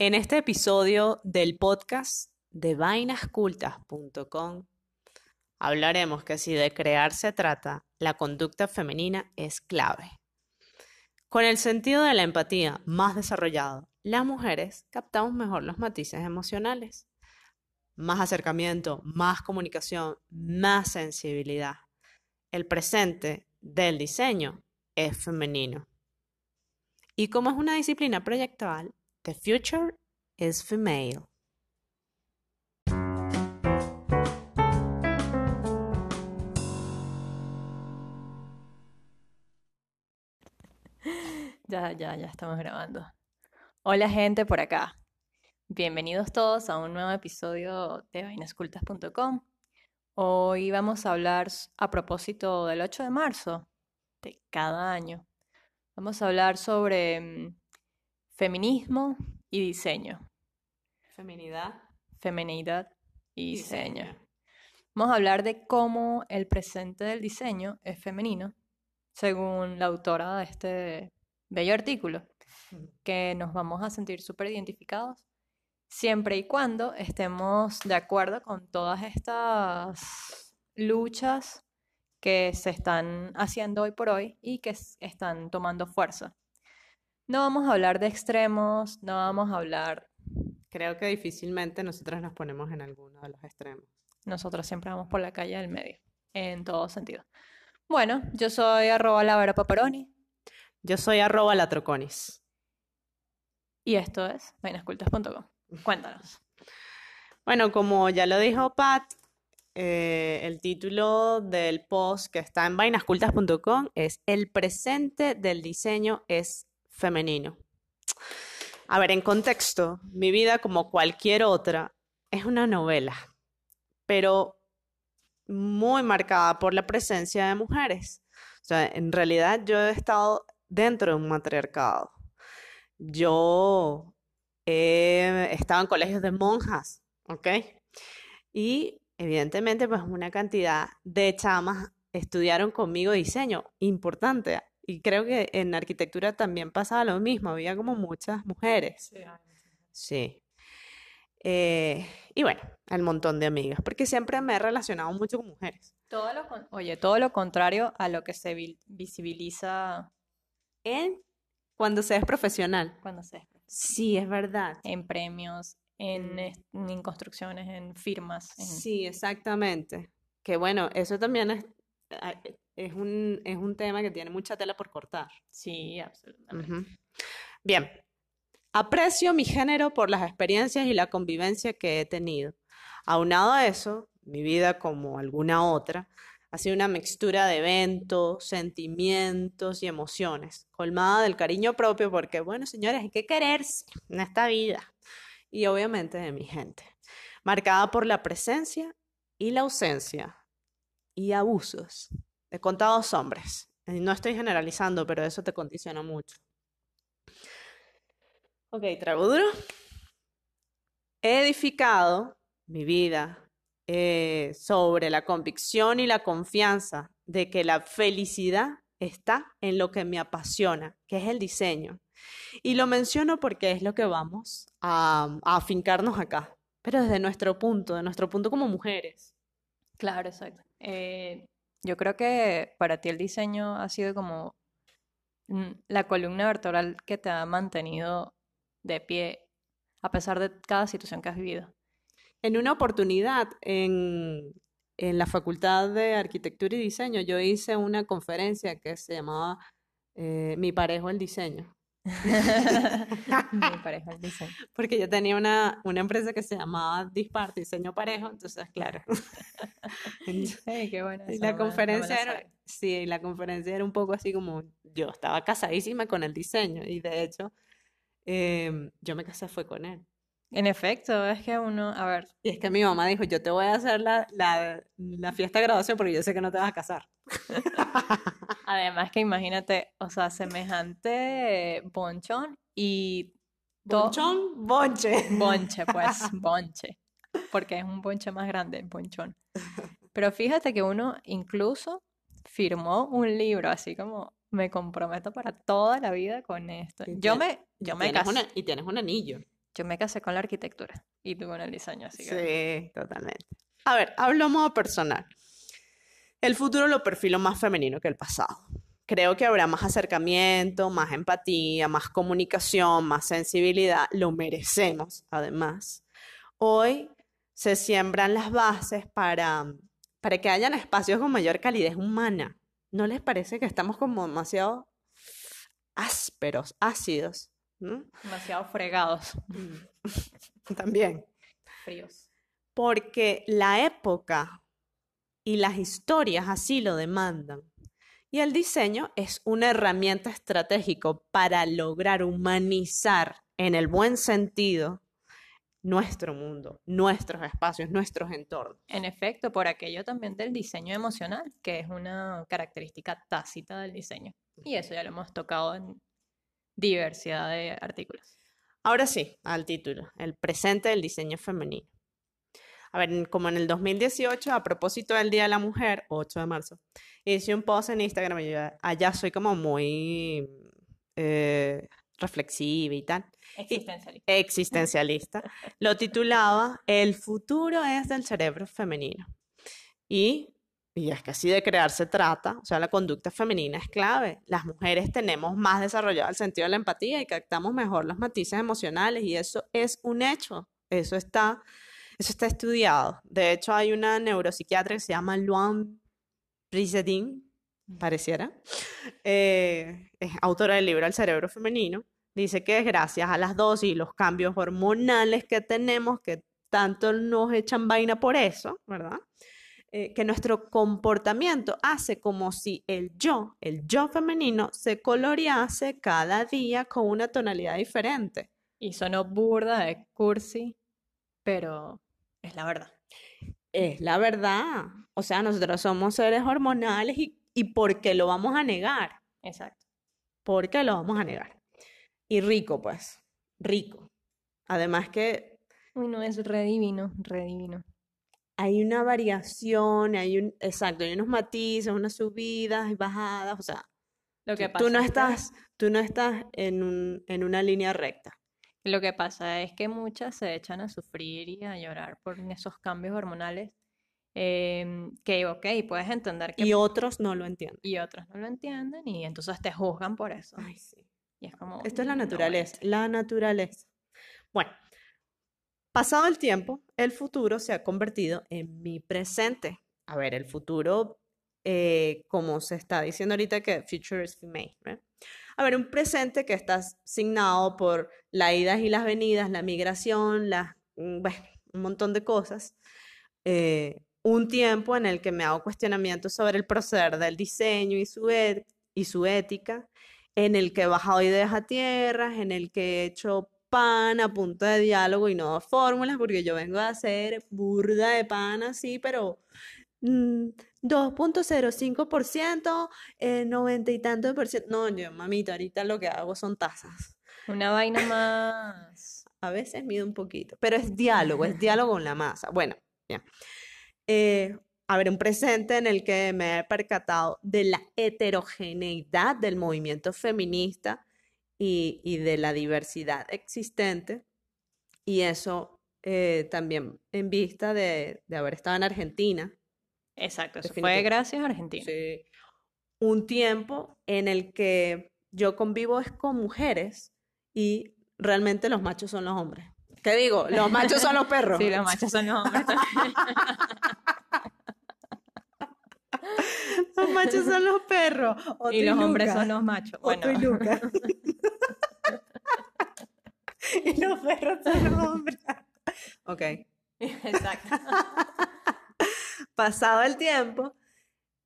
En este episodio del podcast de vainascultas.com hablaremos que si de crear se trata, la conducta femenina es clave. Con el sentido de la empatía más desarrollado, las mujeres captamos mejor los matices emocionales. Más acercamiento, más comunicación, más sensibilidad. El presente del diseño es femenino. Y como es una disciplina proyectual, the future is female. Ya, ya, ya estamos grabando. Hola gente por acá. Bienvenidos todos a un nuevo episodio de vainascultas.com. Hoy vamos a hablar a propósito del 8 de marzo de cada año. Vamos a hablar sobre mm, feminismo y diseño. Feminidad. Feminidad y diseño. Vamos a hablar de cómo el presente del diseño es femenino, según la autora de este bello artículo, que nos vamos a sentir súper identificados siempre y cuando estemos de acuerdo con todas estas luchas que se están haciendo hoy por hoy y que están tomando fuerza. No vamos a hablar de extremos, no vamos a hablar... Creo que difícilmente nosotros nos ponemos en alguno de los extremos. Nosotros siempre vamos por la calle del medio, en todo sentido. Bueno, yo soy arroba la paparoni. Yo soy arroba latroconis. Y esto es vainascultas.com. Cuéntanos. Bueno, como ya lo dijo Pat, eh, el título del post que está en vainascultas.com es El presente del diseño es femenino. A ver, en contexto, mi vida como cualquier otra es una novela, pero muy marcada por la presencia de mujeres. O sea, en realidad yo he estado dentro de un matriarcado. Yo he estado en colegios de monjas, ¿ok? Y evidentemente, pues una cantidad de chamas estudiaron conmigo diseño, importante. Y creo que en arquitectura también pasaba lo mismo, había como muchas mujeres. Sí. Eh, y bueno, el montón de amigas, porque siempre me he relacionado mucho con mujeres. Todo lo Oye, todo lo contrario a lo que se visibiliza en cuando se es profesional. Cuando se es profesional. Sí, es verdad. En premios, en, mm. en construcciones, en firmas. Sí, exactamente. Que bueno, eso también es, es, un, es un tema que tiene mucha tela por cortar. Sí, absolutamente. Bien, aprecio mi género por las experiencias y la convivencia que he tenido. Aunado a eso, mi vida como alguna otra, ha sido una mixtura de eventos, sentimientos y emociones, colmada del cariño propio, porque, bueno, señores, hay que quererse en esta vida. Y obviamente de mi gente, marcada por la presencia y la ausencia y abusos de contados hombres. No estoy generalizando, pero eso te condiciona mucho. Ok, trago duro. He edificado mi vida, eh, sobre la convicción y la confianza de que la felicidad está en lo que me apasiona, que es el diseño. Y lo menciono porque es lo que vamos a, afincarnos acá, pero desde nuestro punto, de nuestro punto como mujeres. Claro, exacto. Eh, yo creo que para ti el diseño ha sido como mm, la columna vertebral que te ha mantenido de pie a pesar de cada situación que has vivido. En una oportunidad en, la Facultad de Arquitectura y Diseño, yo hice una conferencia que se llamaba eh, Mi parejo el diseño. Mi diseño. Porque yo tenía una, empresa que se llamaba Disparte Diseño Parejo, entonces, claro. qué bueno. Y la conferencia era, sí, la conferencia era un poco así como, yo estaba casadísima con el diseño y de hecho, em, yo me casé fue con él. En efecto, es que uno, a ver. Y es que mi mamá dijo, yo te voy a hacer la, la, fiesta de graduación porque yo sé que no te vas a casar. Además que imagínate, o sea, semejante bonchón y... ¿Bonchón? Bonche. Bonche, pues, bonche. Porque es un bonche más grande, bonchón. Pero fíjate que uno incluso firmó un libro, así como me comprometo para toda la vida con esto. yo me, yo me casé. y tienes un anillo. Yo me casé con la arquitectura y tú con el diseño, así que... Sí, totalmente. A ver, hablo modo personal. El futuro lo perfilo más femenino que el pasado. Creo que habrá más acercamiento, más empatía, más comunicación, más sensibilidad. Lo merecemos, además. Hoy se siembran las bases para, para que hayan espacios con mayor calidez humana. ¿No les parece que estamos como demasiado ásperos, ácidos? ¿No? Demasiado fregados, También. fríos. Porque la época y las historias así lo demandan. Y el diseño es una herramienta estratégica para lograr humanizar en el buen sentido nuestro mundo, nuestros espacios, nuestros entornos. En efecto, por aquello también del diseño emocional, que es una característica tácita del diseño. Y eso ya lo hemos tocado en diversidad de artículos. Ahora sí, al título, el presente del diseño femenino. A ver, como en el 2018, a propósito del Día de la Mujer, 8 de marzo, hice un post en Instagram y yo allá soy como muy eh, reflexiva y tal. Existencialista. Existencialista. Lo titulaba El futuro es del cerebro femenino. Y, y es que así de crear se trata, o sea, la conducta femenina es clave. Las mujeres tenemos más desarrollado el sentido de la empatía y captamos mejor los matices emocionales y eso es un hecho. Eso está, eso está estudiado. De hecho, hay una neuropsiquiatra que se llama Luan Brisedin, pareciera, eh, es autora del libro El cerebro femenino. Dice que es gracias a las dosis y los cambios hormonales que tenemos, que tanto nos echan vaina por eso, ¿verdad? Eh, que nuestro comportamiento hace como si el yo, el yo femenino, se colorease cada día con una tonalidad diferente. Y sonó burda de cursi, pero es la verdad. Es la verdad. O sea, nosotros somos seres hormonales y, y ¿por qué lo vamos a negar? Exacto. ¿Por qué lo vamos a negar? Y rico, pues, rico. Además que Uy, no, es re divino, re divino. Hay una variación, hay un, exacto, hay unos matices, unas subidas y bajadas, o sea, Lo que tú, pasa tú no estás, tú no estás en un, en una línea recta. Lo que pasa es que muchas se echan a sufrir y a llorar por esos cambios hormonales em, que, ok, puedes entender que... Y otros no lo entienden. y otros no lo entienden y entonces te juzgan por eso. Ay, sí. Y es como... Esto es la "No, naturaleza, vente". la naturaleza. Bueno, pasado el tiempo, el futuro se ha convertido en mi presente. A ver, el futuro, eh, como se está diciendo ahorita que future is made, ¿eh? A ver, un presente que está asignado por las idas y las venidas, la migración, las, mm, bueno, un montón de cosas. Eh, un tiempo en el que me hago cuestionamientos sobre el proceder del diseño y su, y su ética en el que he bajado ideas a tierras, en el que he hecho pan a punta de diálogo y no de fórmulas, porque yo vengo a hacer burda de pan así, pero mm, 2.05%, eh, 90 y tanto por ciento. No, yo, mamita, ahorita lo que hago son tazas. Una vaina más... A veces mido un poquito, pero es diálogo, es diálogo con la masa. Bueno, bien. Eh, a ver, un presente en el que me he percatado de la heterogeneidad del movimiento feminista y, y de la diversidad existente. Y eso eh, también en vista de, de haber estado en Argentina. Exacto, eso fue gracias a Argentina. Sí. Un tiempo en el que yo convivo es con mujeres y realmente los machos son los hombres. ¿Qué digo? Los machos son los perros. Sí, los machos son los hombres también. Los machos son los perros. Y los hombres son los machos. Bueno, y. los perros son los hombres. Ok. exacto. Pasado el tiempo,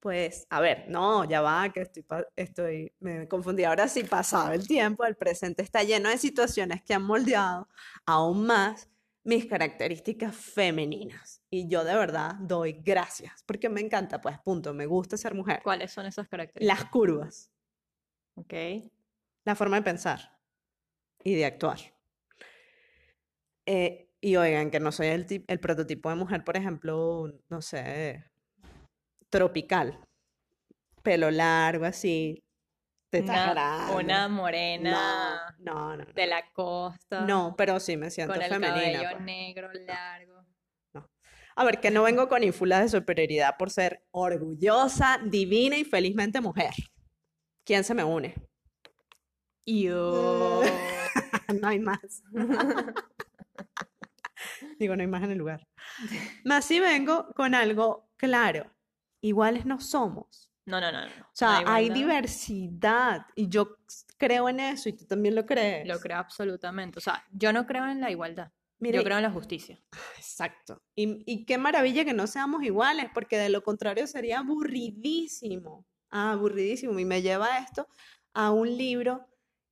pues, a ver, no, ya va, que estoy, estoy, me confundí. Ahora sí, pasado el tiempo, el presente está lleno de situaciones que han moldeado aún más mis características femeninas. Y yo de verdad doy gracias, porque me encanta, pues, punto, me gusta ser mujer. ¿Cuáles son esas características? Las curvas, Ok. la forma de pensar y de actuar. Eh, y oigan, que no soy el, tip- el prototipo de mujer, por ejemplo, no sé, tropical, pelo largo, así. Una, una morena No, no, no. de la costa. No, pero sí me siento con el femenina. cabello pues. negro largo. A ver, que no vengo con ínfulas de superioridad por ser orgullosa, divina y felizmente mujer. ¿Quién se me une? Yo. no hay más. Digo, no hay más en el lugar. Más si vengo con algo claro. Iguales no somos. No, no, no, no. O sea, La hay igualdad diversidad y yo creo en eso y tú también lo crees. Lo creo absolutamente. O sea, yo no creo en la igualdad. Mira, Yo creo en la justicia. Exacto. Y, y qué maravilla que no seamos iguales, porque de lo contrario sería aburridísimo. Ah, aburridísimo. Y me lleva esto a un libro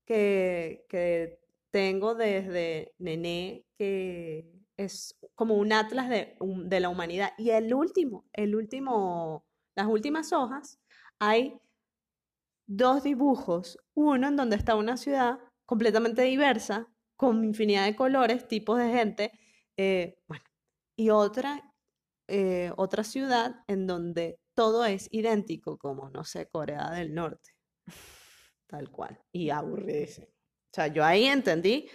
que, que tengo desde Nené, que es como un atlas de, de la humanidad. Y el último, el último, las últimas hojas, hay dos dibujos. Uno en donde está una ciudad completamente diversa, con infinidad de colores, tipos de gente. eh, bueno, y otra, eh, otra ciudad en donde todo es idéntico, como, no sé, Corea del Norte. Tal cual. Y aburridísimo. O sea, yo ahí entendí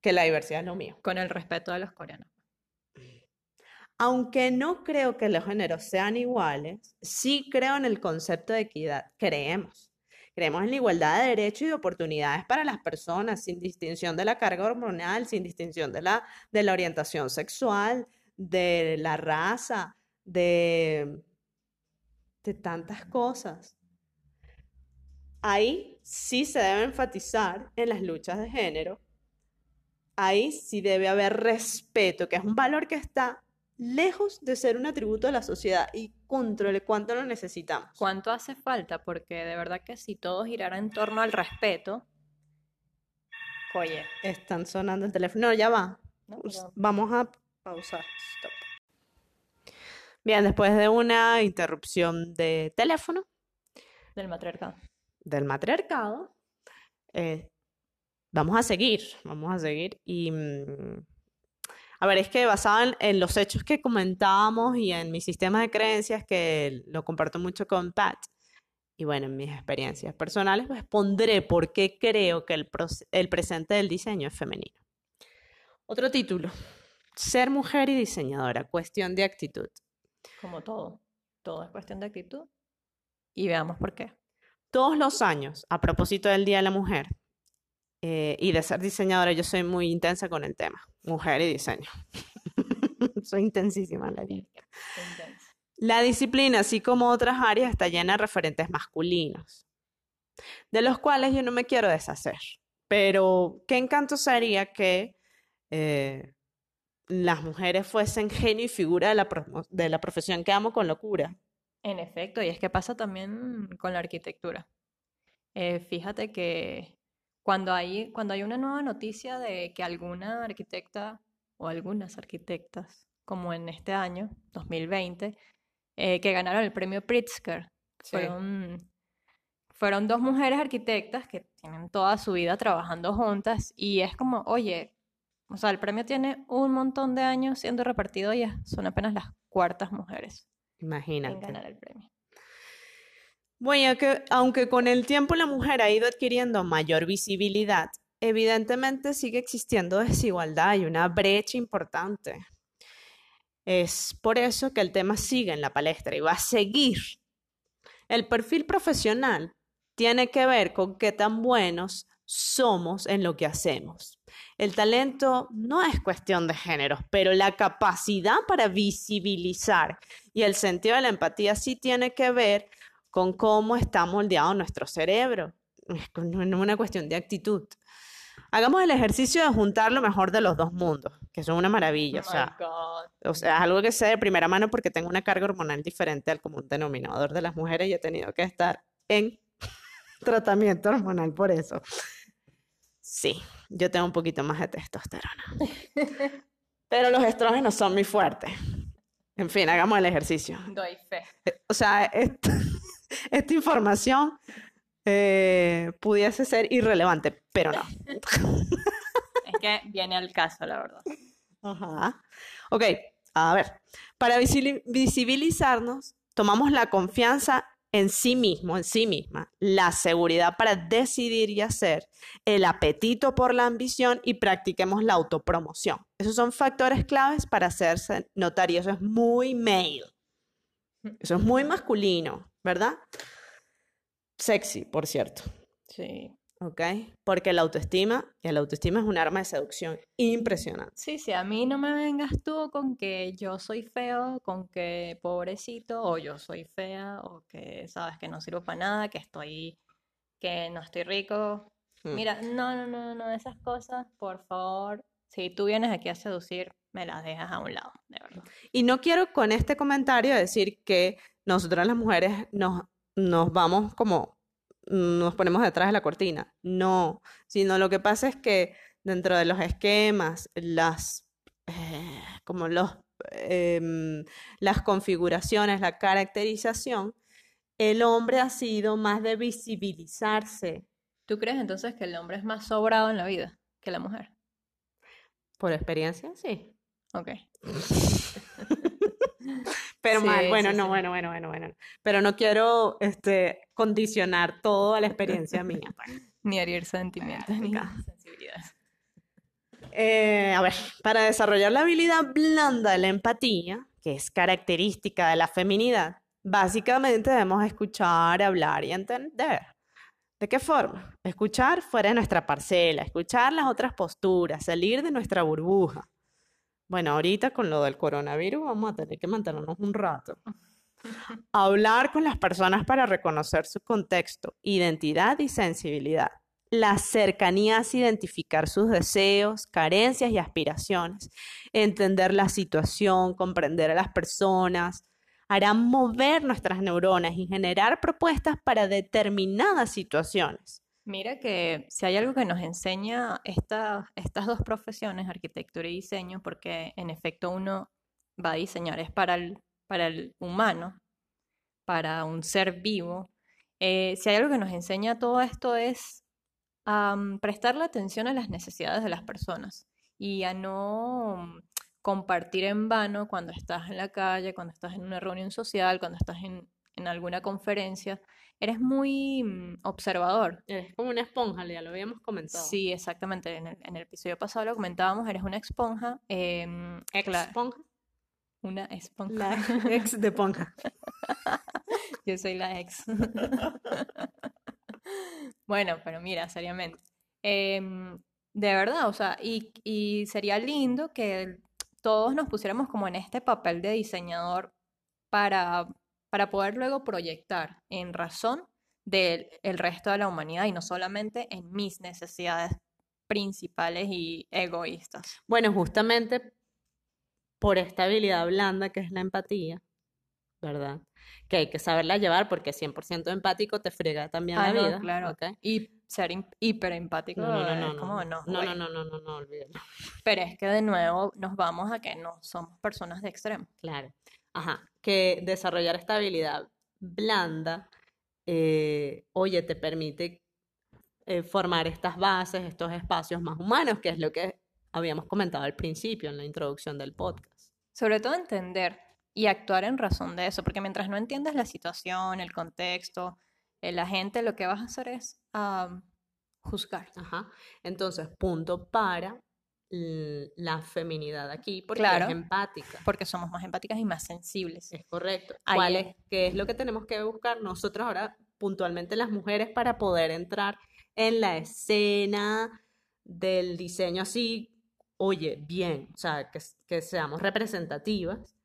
que la diversidad es lo mío. Con el respeto de los coreanos. Aunque no creo que los géneros sean iguales, sí creo en el concepto de equidad. Creemos. Creemos en la igualdad de derechos y de oportunidades para las personas, sin distinción de la carga hormonal, sin distinción de la, orientación sexual, de la raza, de, de tantas cosas. Ahí sí se debe enfatizar en las luchas de género. Ahí sí debe haber respeto, que es un valor que está lejos de ser un atributo de la sociedad y controle cuánto lo necesitamos. ¿Cuánto hace falta? Porque de verdad que si todo girara en torno al respeto, oye, Están sonando el teléfono. No, ya va. ¿no? Pero- Vamos a pausar. Stop. Bien, después de una interrupción de teléfono del matriarcado. del matriarcado, eh, vamos a seguir, vamos a seguir. Y, mm, a ver, es que basado en, en los hechos que comentábamos y en mi sistema de creencias, que lo comparto mucho con Pat, y bueno, en mis experiencias personales, pues pondré por qué creo que el, el presente del diseño es femenino. Otro título, Ser mujer y diseñadora, cuestión de actitud. Como todo. Todo es cuestión de actitud. Y veamos por qué. Todos los años, a propósito del Día de la Mujer eh, y de ser diseñadora, yo soy muy intensa con el tema, mujer y diseño. soy intensísima en la vida. La disciplina, así como otras áreas, está llena de referentes masculinos, de los cuales yo no me quiero deshacer. Pero qué encanto sería que eh, las mujeres fuesen genio y figura de la, de la profesión que amo con locura. En efecto, y es que pasa también con la arquitectura. Eh, fíjate que cuando hay, cuando hay una nueva noticia de que alguna arquitecta o algunas arquitectas, como en este año, 2020, eh, que ganaron el premio Pritzker, fueron, fueron dos mujeres arquitectas que tienen toda su vida trabajando juntas y es como, oye, o sea, el premio tiene un montón de años siendo repartido y son apenas las cuartas mujeres en Imagínate. ganar el premio. Bueno, que, aunque con el tiempo la mujer ha ido adquiriendo mayor visibilidad, evidentemente sigue existiendo desigualdad y una brecha importante. Es por eso que el tema sigue en la palestra y va a seguir. El perfil profesional tiene que ver con qué tan buenos somos en lo que hacemos. El talento no es cuestión de géneros, pero la capacidad para visibilizar y el sentido de la empatía sí tiene que ver con cómo está moldeado nuestro cerebro. Es una cuestión de actitud. Hagamos el ejercicio de juntar lo mejor de los dos mundos, que son una maravilla. O Oh my sea, God. o sea, es algo que sé de primera mano porque tengo una carga hormonal diferente al común denominador de las mujeres y he tenido que estar en tratamiento hormonal por eso. Sí, yo tengo un poquito más de testosterona. Pero los estrógenos son muy fuertes. En fin, hagamos el ejercicio. Doy fe. O sea, esta, esta información eh, pudiese ser irrelevante, pero no. Es que viene al caso, la verdad. Ajá. Ok, a ver, para visibilizarnos, tomamos la confianza en sí mismo, en sí misma, la seguridad para decidir y hacer, el apetito por la ambición y practiquemos la autopromoción. Esos son factores claves para hacerse notar y eso es muy male. Eso es muy masculino, ¿verdad? Sexy, por cierto. Sí. ¿Ok? Porque la autoestima, y la autoestima es un arma de seducción impresionante. Sí, sí, a mí no me vengas tú con que yo soy feo, con que pobrecito, o yo soy fea, o que sabes que no sirvo para nada, que estoy, que no estoy rico. Hmm. Mira, no, no, no, no, esas cosas, por favor, si tú vienes aquí a seducir, me las dejas a un lado, de verdad. Y no quiero con este comentario decir que nosotras las mujeres nos, nos vamos como, nos ponemos detrás de la cortina. No, sino lo que pasa es que dentro de los esquemas, las, eh, como los, em, las configuraciones, la caracterización, el hombre ha sido más de visibilizarse ¿Tú crees entonces que el hombre es más sobrado en la vida que la mujer? por experiencia, sí. Ok. Pero Sí, mal, bueno, sí, no, sí. bueno, bueno, bueno, bueno. Pero no quiero este, condicionar todo a la experiencia mía. pues. Ni herir sentimientos, ni Acá. sensibilidades. Eh, a ver, para desarrollar la habilidad blanda de la empatía, que es característica de la feminidad, básicamente debemos escuchar, hablar y entender. ¿De qué forma? Escuchar fuera de nuestra parcela, escuchar las otras posturas, salir de nuestra burbuja. Bueno, ahorita con lo del coronavirus vamos a tener que mantenernos un rato. Hablar con las personas para reconocer su contexto, identidad y sensibilidad. La cercanía es identificar sus deseos, carencias y aspiraciones. Entender la situación, comprender a las personas, hará mover nuestras neuronas y generar propuestas para determinadas situaciones. Mira que si hay algo que nos enseña esta- estas dos profesiones, arquitectura y diseño, porque en efecto uno va a diseñar, es para el, para el humano, para un ser vivo. eh, si hay algo que nos enseña todo esto es a mm, prestarle atención a las necesidades de las personas y a no mm, compartir en vano cuando estás en la calle, cuando estás en una reunión social, cuando estás en, en alguna conferencia. Eres muy mm, observador. Es como una esponja, ya lo habíamos comentado. Sí, exactamente. En el, en el episodio pasado lo comentábamos, eres una esponja. cla- Esponja. una esponja. La ex de ponja. Yo soy la ex. Bueno, pero mira, seriamente. em, de verdad, o sea, y, y sería lindo que todos nos pusiéramos como en este papel de diseñador para, para poder luego proyectar en razón del el resto de la humanidad y no solamente en mis necesidades principales y egoístas. Bueno, justamente por esta habilidad blanda que es la empatía, ¿verdad? Que hay que saberla llevar porque 100% empático te frega también Ah, la no, vida. claro. ¿ok? Y ser hiper empático No, no, no, no, como no, no, no, no, no, no, no, olvídalo. Pero es que de nuevo nos vamos a que no somos personas de extremo. Claro. Ajá. Que desarrollar esta habilidad blanda, eh, oye, te permite eh, formar estas bases, estos espacios más humanos, que es lo que habíamos comentado al principio en la introducción del podcast. Sobre todo entender y actuar en razón de eso, porque mientras no entiendas la situación, el contexto, eh, la gente, lo que vas a hacer es am, juzgar. Ajá. Entonces, punto para la feminidad aquí, porque Claro. es empática. Porque somos más empáticas y más sensibles. Es correcto. ¿Cuál es. qué es lo que tenemos que buscar nosotros ahora, puntualmente las mujeres, para poder entrar en la escena del diseño así, oye, bien, o sea, que, que seamos representativas,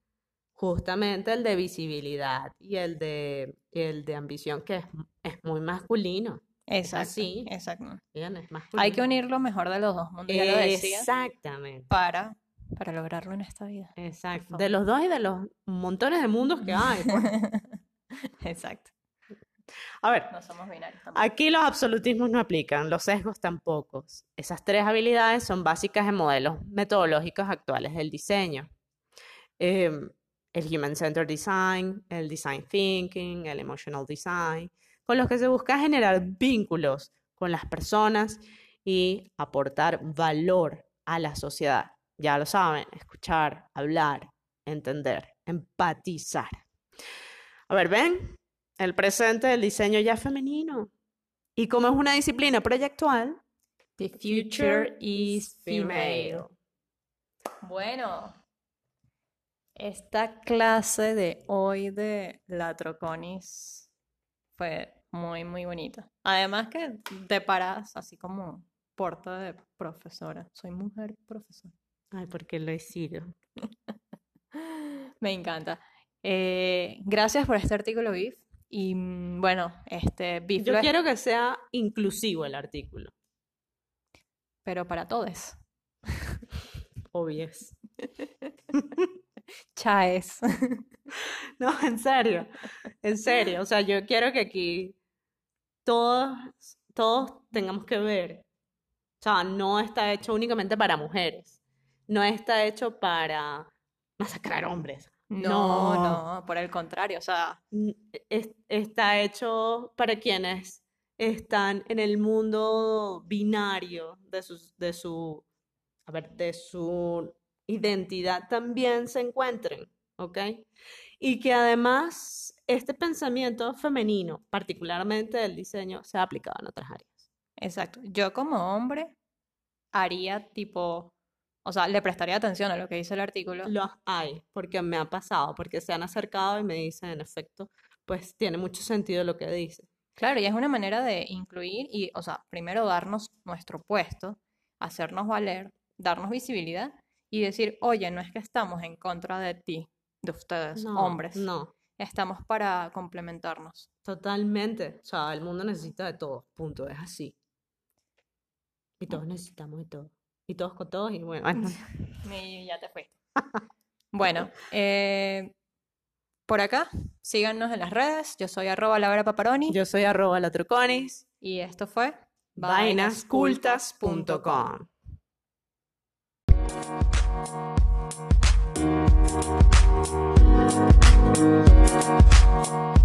justamente el de visibilidad y el de, el de ambición, que es, es muy masculino. Exacto. así. Exacto. Es Hay que unir lo mejor de los dos mundos, ya lo decía, Exactamente. para, para lograrlo en esta vida. Exacto. De los dos y de los montones de mundos que hay. pues. Exacto. A ver, No somos binarios. Aquí los absolutismos no aplican, los sesgos tampoco. Esas tres habilidades son básicas en modelos metodológicos actuales del diseño. Em, el Human Centered Design, el Design Thinking, el Emotional Design, con los que se busca generar vínculos con las personas y aportar valor a la sociedad. Ya lo saben, escuchar, hablar, entender, empatizar. A ver, ven, el presente del diseño ya femenino. Y como es una disciplina proyectual, The future is female. Bueno, esta clase de hoy de la Troconis fue muy, muy bonita. Además que te paras así como porta de profesora. Soy mujer profesora. Ay, porque lo he sido. Me encanta. Eh, gracias por este artículo, Biff. Y mm, bueno, este Biff Yo es- quiero que sea inclusivo el artículo. pero para todos. Obvies. Chaes. No, en serio. En serio. O sea, yo quiero que aquí todos, todos tengamos que ver. O sea, no está hecho únicamente para mujeres. No está hecho para masacrar hombres. No, No. no, por el contrario, o sea, es- está hecho para quienes están en el mundo binario de sus, de su, a ver, de su identidad también se encuentren, ¿ok? Y que además este pensamiento femenino, particularmente del diseño, se ha aplicado en otras áreas. exacto. Yo como hombre haría tipo, o sea, le prestaría atención a lo que dice el artículo. Los hay, porque me ha pasado, porque se han acercado y me dicen, en efecto, pues tiene mucho sentido lo que dice. Claro, y es una manera de incluir y, o sea, primero darnos nuestro puesto, hacernos valer, darnos visibilidad y decir, oye, no es que estamos en contra de ti, de ustedes, No, hombres, No, estamos para complementarnos. Totalmente. O sea, el mundo necesita de todos, punto, es así. Y todos necesitamos de todo. Y todos con todos, y bueno, bueno, Y ya te fuiste. Bueno, eh, por acá, síganos en las redes. Yo soy arroba Laura Paparoni yo soy arroba y esto fue vainascultas.com. We'll